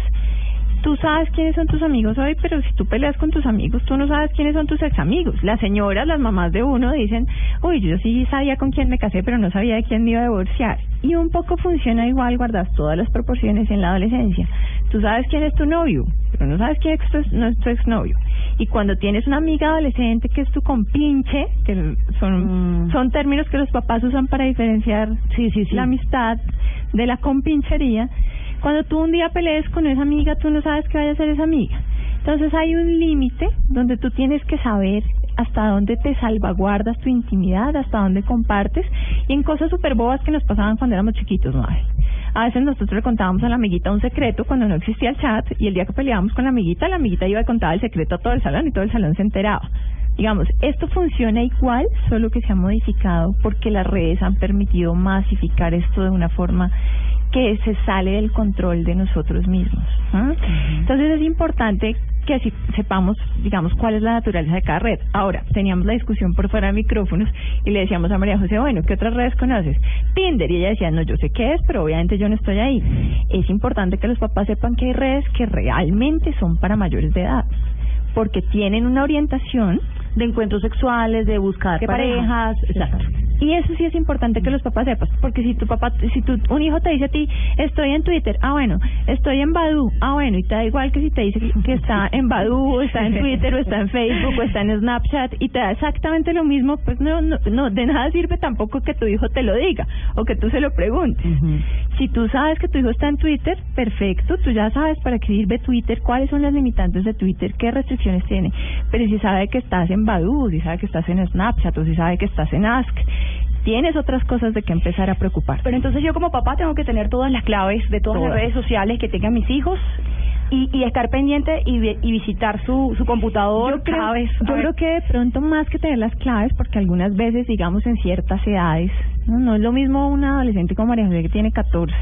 Tú sabes quiénes son tus amigos hoy, pero si tú peleas con tus amigos, tú no sabes quiénes son tus ex amigos. Las señoras, las mamás de uno dicen, uy, yo sí sabía con quién me casé, pero no sabía de quién me iba a divorciar. Y un poco funciona igual, guardas todas las proporciones en la adolescencia. Tú sabes quién es tu novio, pero no sabes quién es tu, no es tu exnovio. Y cuando tienes una amiga adolescente que es tu compinche, que son, son términos que los papás usan para diferenciar la amistad de la compinchería, cuando tú un día pelees con esa amiga, tú no sabes qué vaya a hacer esa amiga. Entonces hay un límite donde tú tienes que saber hasta dónde te salvaguardas tu intimidad, hasta dónde compartes, y en cosas súper bobas que nos pasaban cuando éramos chiquitos, ¿no? A veces nosotros le contábamos a la amiguita un secreto cuando no existía el chat, y el día que peleábamos con la amiguita, la amiguita iba a contar el secreto a todo el salón y todo el salón se enteraba. Digamos, esto funciona igual, solo que se ha modificado porque las redes han permitido masificar esto de una forma que se sale del control de nosotros mismos. ¿ah? Entonces es importante que así sepamos, digamos, cuál es la naturaleza de cada red. Ahora, teníamos la discusión por fuera de micrófonos y le decíamos a María José, bueno, ¿qué otras redes conoces? Tinder. Y ella decía, no, yo sé qué es, pero obviamente yo no estoy ahí. Es importante que los papás sepan que hay redes que realmente son para mayores de edad, porque tienen una orientación de encuentros sexuales, de buscar ¿Qué parejas, exacto. Y eso sí es importante que los papás sepan, porque si tu papá, si tu, un hijo te dice a ti, estoy en Twitter, ah bueno, estoy en Badu, ah bueno, y te da igual que si te dice que está [laughs] en Badu, o está en Twitter, o está en Facebook, o está en Snapchat, y te da exactamente lo mismo, pues no, no, no de nada sirve tampoco que tu hijo te lo diga, o que tú se lo preguntes. Si tú sabes que tu hijo está en Twitter, perfecto, tú ya sabes para qué sirve Twitter, cuáles son las limitantes de Twitter, qué restricciones tiene. Pero si sabe que estás en Badoo, si sabe que estás en Snapchat o si sabe que estás en Ask, tienes otras cosas de que empezar a preocupar. Pero entonces yo como papá tengo que tener todas las claves de todas, las redes sociales que tengan mis hijos y, y estar pendiente y, vi- y visitar su, su computador Yo creo, cada vez. yo creo que de pronto más que tener las claves, porque algunas veces, digamos, en ciertas edades, no, no es lo mismo una adolescente como María José que tiene 14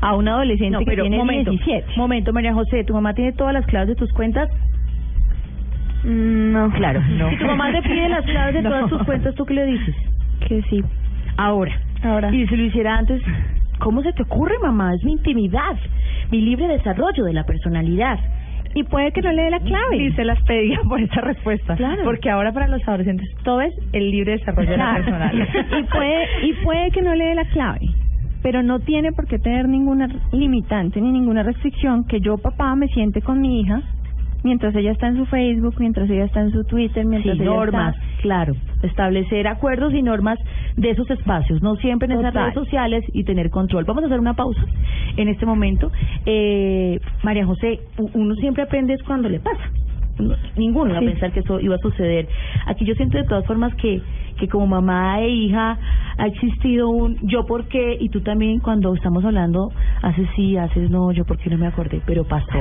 a una adolescente No, que tiene momento, 17. momento, María José, ¿tu mamá tiene todas las claves de tus cuentas? No. Claro, no. Si tu mamá te pide las claves de [laughs] No. todas tus cuentas, ¿tú qué le dices? Que sí. Ahora. Ahora. Y si lo hiciera antes, ¿cómo se te ocurre, mamá? Es mi intimidad, mi libre desarrollo de la personalidad. Y puede que no le dé la clave. Y se las pedía [laughs] por esa respuesta. Claro. Porque ahora para los adolescentes todo es el libre desarrollo de la personalidad. [laughs] y puede y puede que no le dé la clave pero no tiene por qué tener ninguna limitante ni ninguna restricción que yo papá me siente con mi hija mientras ella está en su Facebook mientras ella está en su Twitter mientras Sí, ella normas, está claro. Establecer acuerdos y normas de esos espacios, no siempre en esas redes sociales y tener control. Vamos a hacer una pausa en este momento. Eh, María José, uno siempre aprende es cuando le pasa. Uno- Ninguno Sí. a pensar que eso iba a suceder. Aquí yo siento de todas formas que, que como mamá e hija ha existido un yo por qué y tú también cuando estamos hablando haces sí, haces no, yo por qué no me acordé, pero pasó.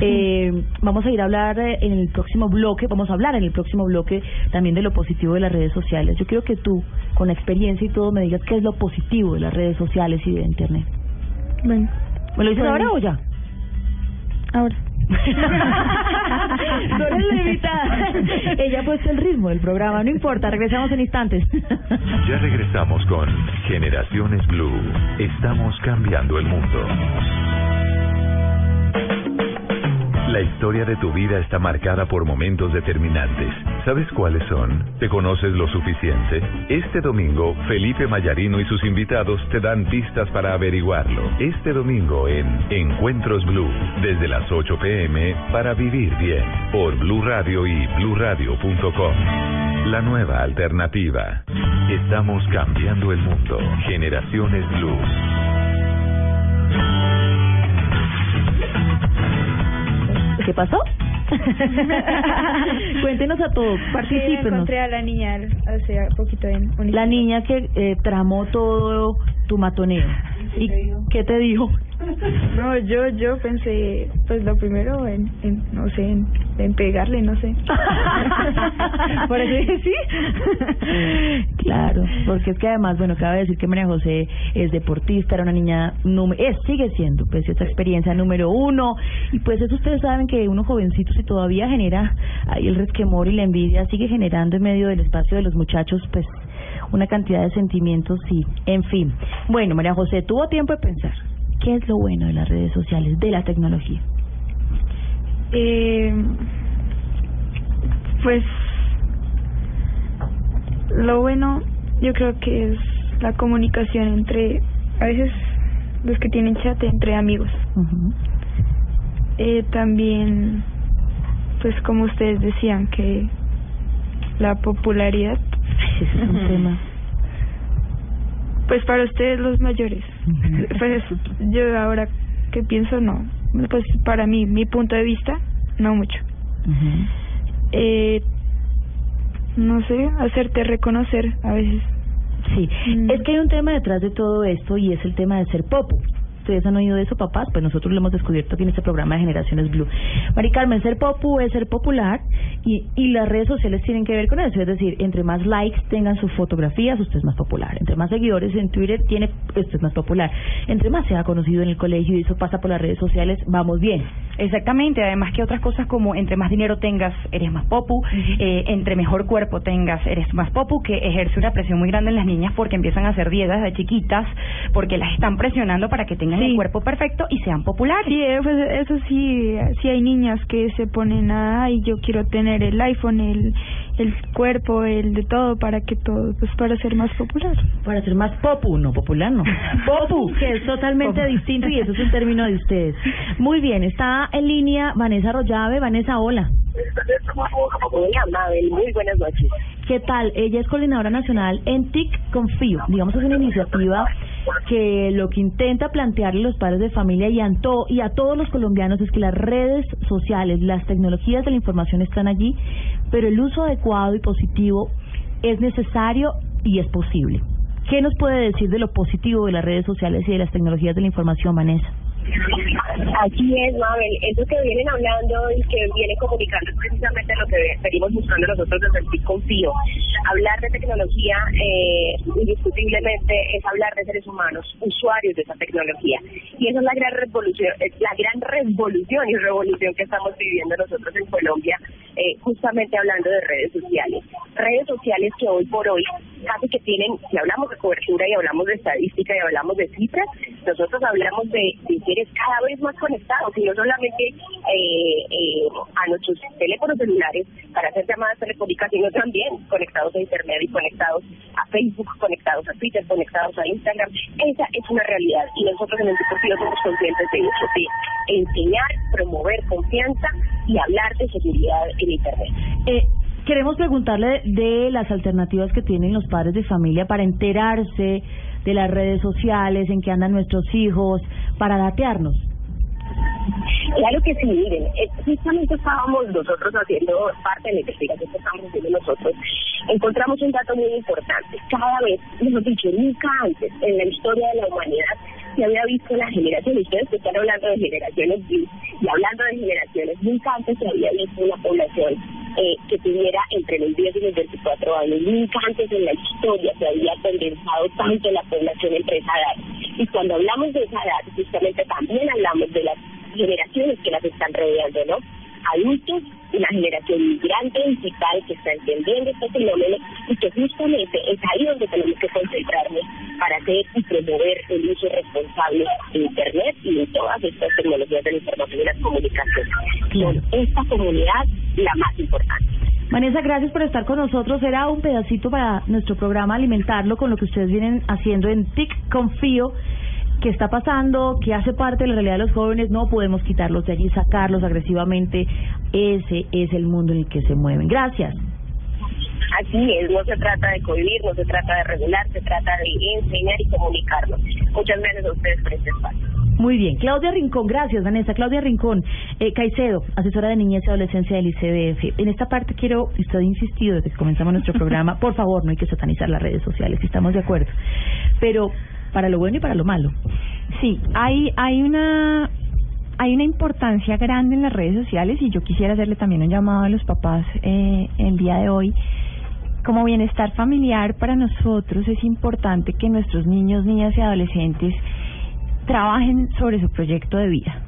Eh, vamos a ir a hablar en el próximo bloque, vamos a hablar en el próximo bloque también de lo positivo de las redes sociales. Yo quiero que tú, con la experiencia y todo, me digas qué es lo positivo de las redes sociales y de Internet. Bueno. ¿Me lo dices Bueno. ahora o ya? Ahora. [laughs] Tú eres la invitada. [laughs] Ella ha puesto el ritmo del programa, no importa, regresamos en instantes. Ya regresamos con Generaciones Blue. Estamos cambiando el mundo. La historia de tu vida está marcada por momentos determinantes. ¿Sabes cuáles son? ¿Te conoces lo suficiente? Este domingo, Felipe Mayarino y sus invitados te dan pistas para averiguarlo. Este domingo en Encuentros Blue, desde las 8 pm para vivir bien, por Blue Radio y bluradio.com. La nueva alternativa. Estamos cambiando el mundo. Generaciones Blue. ¿Qué pasó? [laughs] Cuéntenos a todos, Sí, particípenos. encontré a la niña hace poquito en La niña que eh, tramó todo tu matoneo. ¿Y qué te dijo? [laughs] No, yo yo pensé, pues lo primero en, en no sé, en, en pegarle, no sé. [laughs] Por eso dije sí. [laughs] Claro, porque es que además, bueno, cabe decir que María José es deportista, era una niña, es, sigue siendo, pues, esta experiencia número uno. Y pues eso ustedes saben que uno jovencito, si todavía genera ahí el resquemor y la envidia, sigue generando en medio del espacio de los muchachos, pues, una cantidad de sentimientos y, en fin. Bueno, María José, tuvo tiempo de pensar. ¿Qué es lo bueno de las redes sociales, de la tecnología? Eh, pues lo bueno yo creo que es la comunicación entre a veces los que tienen chat entre amigos eh, también pues como ustedes decían que la popularidad Ese es un tema. pues para ustedes los mayores. [laughs] Pues yo ahora que pienso no. Pues para mí mi punto de vista no mucho. Eh, no sé hacerte reconocer a veces. Sí, es que hay un tema detrás de todo esto y es el tema de ser popu. ¿Ustedes han oído de eso, papás? Pues nosotros lo hemos descubierto aquí en este programa de Generaciones Blue. Mari Carmen, ser popu es ser popular y, y las redes sociales tienen que ver con eso. Es decir, entre más likes tengan sus fotografías, usted es más popular. Entre más seguidores en Twitter tiene, usted es más popular. Entre más sea conocido en el colegio y eso pasa por las redes sociales, vamos bien. Exactamente, además que otras cosas como entre más dinero tengas, eres más popu, eh, entre mejor cuerpo tengas, eres más popu, que ejerce una presión muy grande en las niñas porque empiezan a hacer dietas de chiquitas, porque las están presionando para que tengan el cuerpo perfecto y sean populares. Sí, pues eso sí, sí hay niñas que se ponen a, ay, yo quiero tener el iPhone, el, el cuerpo, el de todo, para que todo, pues para ser más popular. Para ser más popu, no popular, no. [laughs] Popu, que es totalmente distinto y eso es un término de ustedes. Muy bien, está en línea Vanessa Rollave. Vanessa, hola. Muy buenas noches. ¿Qué tal? Ella es coordinadora nacional en TIC Confío. Digamos, es una iniciativa que lo que intenta plantearle a los padres de familia y a, to- y a todos los colombianos es que las redes sociales, las tecnologías de la información están allí, pero el uso adecuado y positivo es necesario y es posible. ¿Qué nos puede decir de lo positivo de las redes sociales y de las tecnologías de la información, Vanessa? Así es, Mabel. Eso que vienen hablando y que viene comunicando es precisamente lo que venimos buscando nosotros desde el Confío. Hablar de tecnología, eh, indiscutiblemente, es hablar de seres humanos, usuarios de esa tecnología. Y esa es la gran revolución, es la gran revolución y revolución que estamos viviendo nosotros en Colombia, eh, justamente hablando de redes sociales. Redes sociales que hoy por hoy casi que tienen, si hablamos de cobertura y hablamos de estadística y hablamos de cifras, nosotros hablamos de seres cada vez más conectados y no solamente eh, eh, a nuestros teléfonos celulares para hacer llamadas telefónicas, sino también conectados a Internet y conectados a Facebook, conectados a Twitter, conectados a Instagram. Esa es una realidad y nosotros en el Deportivo somos conscientes de eso, de enseñar, promover confianza y hablar de seguridad en Internet. Eh, queremos preguntarle de las alternativas que tienen los padres de familia para enterarse de las redes sociales, en que andan nuestros hijos, para datearnos. Claro que sí, miren, eh, justamente estábamos nosotros haciendo parte de la investigación que estamos haciendo nosotros, encontramos un dato muy importante. Cada vez, mejor dicho, nunca antes en la historia de la humanidad se había visto en las generaciones. Ustedes que están hablando de generaciones y, y hablando de generaciones, nunca antes se había visto una población eh, que tuviera entre los 10 y los 24 años. Nunca antes en la historia se había condensado tanto la población entre esa edad. Y cuando hablamos de esa edad, justamente también hablamos de las generaciones que las están rodeando, ¿no? Adultos y la generación migrante digital que está entendiendo este fenómeno y que justamente es ahí donde tenemos que concentrarnos para hacer y promover el uso responsable de Internet y de todas estas tecnologías de la información y la comunicación. Con esta comunidad la más importante. Vanessa, gracias por estar con nosotros. Era un pedacito para nuestro programa alimentarlo con lo que ustedes vienen haciendo en TIC Confío. ¿Qué está pasando? ¿Qué hace parte de la realidad de los jóvenes? No podemos quitarlos de allí, sacarlos agresivamente. Ese es el mundo en el que se mueven. Gracias. Así es, no se trata de cohibir, no se trata de regular, se trata de enseñar y comunicarnos. Muchas gracias a ustedes por este espacio. Muy bien. Claudia Rincón, gracias, Vanessa. Claudia Rincón, eh, Caicedo, asesora de niñez y adolescencia del ICDF. En esta parte quiero, usted ha insistido desde que comenzamos nuestro programa, [laughs] por favor, no hay que satanizar las redes sociales, estamos de acuerdo. Pero para lo bueno y para lo malo. Sí, hay, hay una hay una importancia grande en las redes sociales y yo quisiera hacerle también un llamado a los papás eh, el día de hoy. Como bienestar familiar para nosotros es importante que nuestros niños, niñas y adolescentes trabajen sobre su proyecto de vida.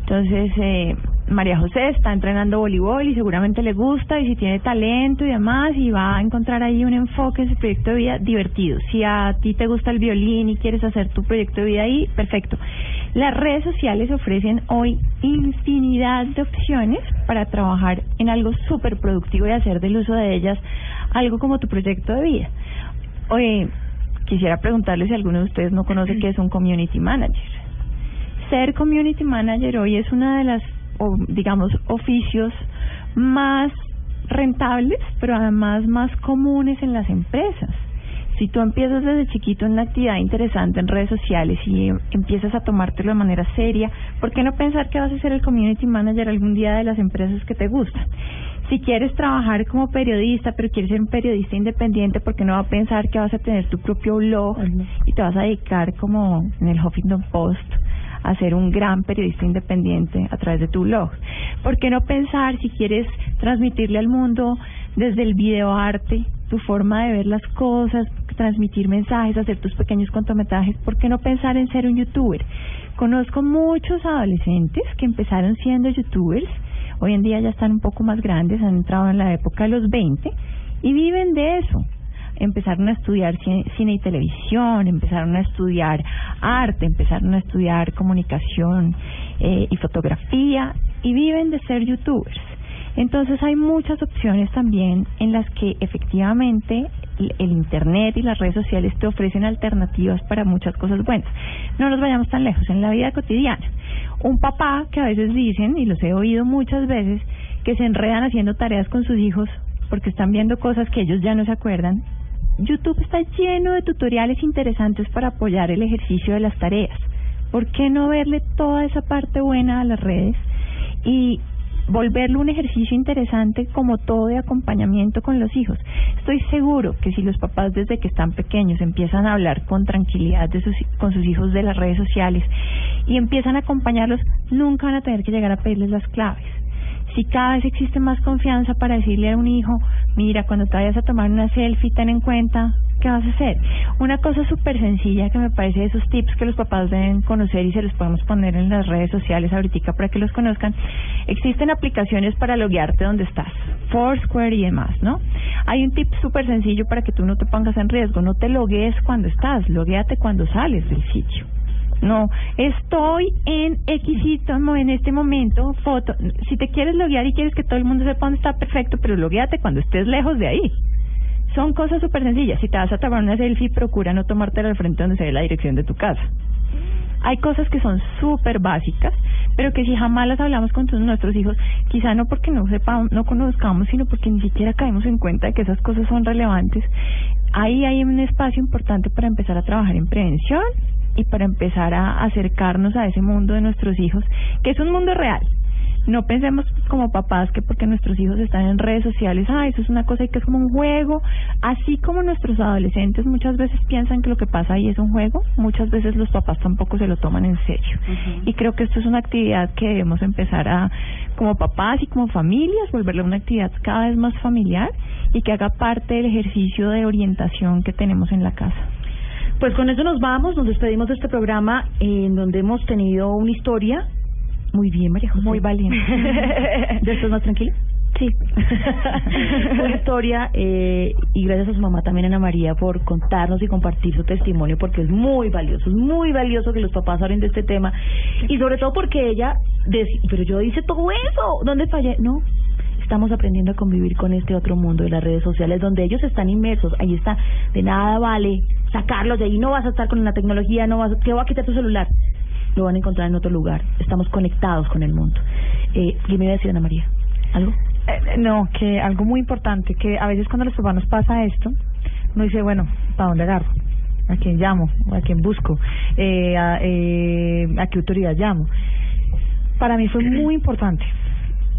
Entonces, eh, María José está entrenando voleibol y seguramente le gusta y si tiene talento y demás y va a encontrar ahí un enfoque en su proyecto de vida divertido. Si a ti te gusta el violín y quieres hacer tu proyecto de vida ahí, perfecto. Las redes sociales ofrecen hoy infinidad de opciones para trabajar en algo súper productivo y hacer del uso de ellas algo como tu proyecto de vida. Oye, quisiera preguntarle si alguno de ustedes no conoce qué es un community manager ser community manager hoy es una de las, digamos, oficios más rentables, pero además más comunes en las empresas. Si tú empiezas desde chiquito en una actividad interesante en redes sociales y empiezas a tomártelo de manera seria, ¿por qué no pensar que vas a ser el community manager algún día de las empresas que te gustan? Si quieres trabajar como periodista, pero quieres ser un periodista independiente, ¿por qué no va a pensar que vas a tener tu propio blog y te vas a dedicar como en el Huffington Post a ser un gran periodista independiente a través de tu blog. ¿Por qué no pensar si quieres transmitirle al mundo desde el videoarte tu forma de ver las cosas, transmitir mensajes, hacer tus pequeños cortometrajes? ¿Por qué no pensar en ser un youtuber? Conozco muchos adolescentes que empezaron siendo youtubers, hoy en día ya están un poco más grandes, han entrado en la época de los 20 y viven de eso empezaron a estudiar cine y televisión, empezaron a estudiar arte, empezaron a estudiar comunicación eh, y fotografía y viven de ser youtubers. Entonces hay muchas opciones también en las que efectivamente el Internet y las redes sociales te ofrecen alternativas para muchas cosas buenas. No nos vayamos tan lejos, en la vida cotidiana. Un papá que a veces dicen, y los he oído muchas veces, que se enredan haciendo tareas con sus hijos porque están viendo cosas que ellos ya no se acuerdan YouTube está lleno de tutoriales interesantes para apoyar el ejercicio de las tareas. ¿Por qué no verle toda esa parte buena a las redes y volverlo un ejercicio interesante como todo de acompañamiento con los hijos? Estoy seguro que si los papás desde que están pequeños empiezan a hablar con tranquilidad de sus, con sus hijos de las redes sociales y empiezan a acompañarlos, nunca van a tener que llegar a pedirles las claves si cada vez existe más confianza para decirle a un hijo, mira, cuando te vayas a tomar una selfie, ten en cuenta qué vas a hacer. Una cosa súper sencilla que me parece de esos tips que los papás deben conocer y se los podemos poner en las redes sociales ahorita para que los conozcan. Existen aplicaciones para loguearte donde estás, Foursquare y demás, ¿no? Hay un tip súper sencillo para que tú no te pongas en riesgo, no te loguees cuando estás, logueate cuando sales del sitio. No, estoy en Xito en este momento, foto. Si te quieres loguear y quieres que todo el mundo sepa dónde está, perfecto, pero logueate cuando estés lejos de ahí. Son cosas súper sencillas. Si te vas a tomar una selfie, procura no tomártela al frente donde se ve la dirección de tu casa. Hay cosas que son súper básicas, pero que si jamás las hablamos con todos nuestros hijos, quizá no porque no sepamos, no conozcamos, sino porque ni siquiera caemos en cuenta de que esas cosas son relevantes. Ahí hay un espacio importante para empezar a trabajar en prevención y para empezar a acercarnos a ese mundo de nuestros hijos, que es un mundo real. no pensemos como papás que porque nuestros hijos están en redes sociales, ah, eso es una cosa y que es como un juego, así como nuestros adolescentes muchas veces piensan que lo que pasa ahí es un juego, muchas veces los papás tampoco se lo toman en serio. Y creo que esto es una actividad que debemos empezar a, como papás y como familias, volverle una actividad cada vez más familiar y que haga parte del ejercicio de orientación que tenemos en la casa. Pues con eso nos vamos, nos despedimos de este programa en donde hemos tenido una historia muy bien, María José. Muy valiente. ¿De esto es más tranquilo? Sí. [laughs] una historia eh, y gracias a su mamá también Ana María por contarnos y compartir su testimonio porque es muy valioso, es muy valioso que los papás hablen de este tema y sobre todo porque ella decía, pero yo hice todo eso, ¿dónde fallé? No, estamos aprendiendo a convivir con este otro mundo de las redes sociales donde ellos están inmersos, ahí está, de nada vale sacarlos de ahí, no vas a estar con la tecnología, no vas, te va a quitar tu celular, lo van a encontrar en otro lugar, estamos conectados con el mundo. Eh, ¿Qué me iba a decir Ana María? ¿Algo? Eh, no, que algo muy importante, que a veces cuando a los papás nos pasa esto, uno dice, bueno, ¿para dónde agarro? ¿A quién llamo? ¿A quién busco? Eh, a, eh, ¿A qué autoridad llamo? Para mí fue muy importante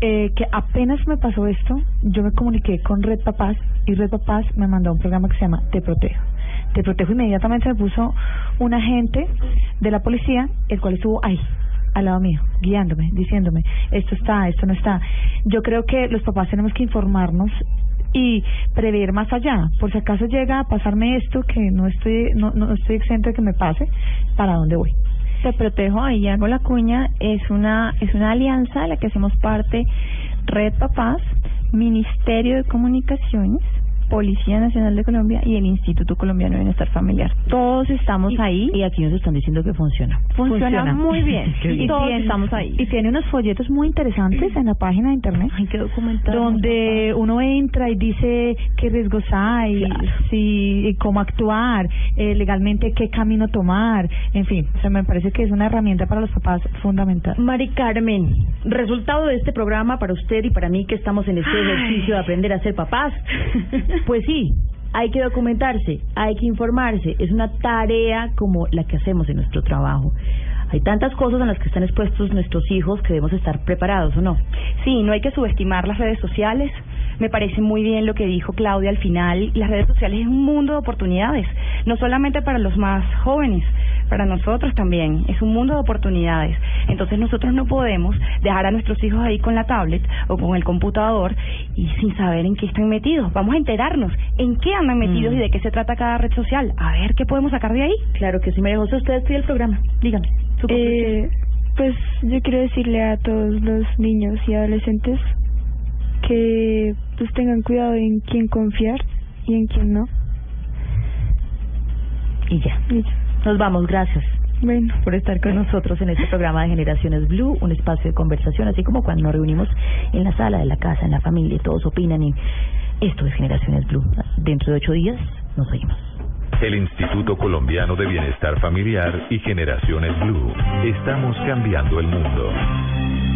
eh, que apenas me pasó esto, yo me comuniqué con Red Papás y Red Papás me mandó un programa que se llama Te Protejo. Te Protejo inmediatamente me puso un agente de la policía, el cual estuvo ahí, al lado mío, guiándome, diciéndome, esto está, esto no está. Yo creo que los papás tenemos que informarnos y prever más allá, por si acaso llega a pasarme esto que no estoy no, no estoy exento de que me pase, ¿para dónde voy? Te protejo ahí hago la cuña es una es una alianza de la que hacemos parte Red Papás, Ministerio de Comunicaciones, Policía Nacional de Colombia y el Instituto Colombiano de Bienestar Familiar. Todos estamos ahí. Y aquí nos están diciendo que funciona. Funciona, muy bien. [laughs] Y todos tiene- estamos ahí. Y tiene unos folletos muy interesantes en la página de internet. Hay que documentar. donde uno entra y dice qué riesgos hay, si y cómo actuar, eh, legalmente qué camino tomar, en fin, o sea, me parece que es una herramienta para los papás fundamental. Mari Carmen, resultado de este programa para usted y para mí que estamos en este ejercicio de aprender a ser papás, [laughs] pues sí, hay que documentarse, hay que informarse, es una tarea como la que hacemos en nuestro trabajo. Hay tantas cosas en las que están expuestos nuestros hijos que debemos estar preparados, ¿o no? Sí, no hay que subestimar las redes sociales. Me parece muy bien lo que dijo Claudia al final. Las redes sociales es un mundo de oportunidades, no solamente para los más jóvenes, para nosotros también. Es un mundo de oportunidades. Entonces nosotros no podemos dejar a nuestros hijos ahí con la tablet o con el computador y sin saber en qué están metidos. Vamos a enterarnos en qué andan metidos Mm. y de qué se trata cada red social. A ver qué podemos sacar de ahí. Claro que sí, María José, usted despide el programa. Dígame. su Eh, pues yo quiero decirle a todos los niños y adolescentes que pues tengan cuidado en quién confiar y en quién no. Y ya. Nos vamos, gracias. Bueno. por estar con nosotros en este programa de Generaciones Blue, un espacio de conversación, así como cuando nos reunimos en la sala de la casa, en la familia, y todos opinan y esto es Generaciones Blue. Dentro de ocho días nos oímos. El Instituto Colombiano de Bienestar Familiar y Generaciones Blue. Estamos cambiando el mundo.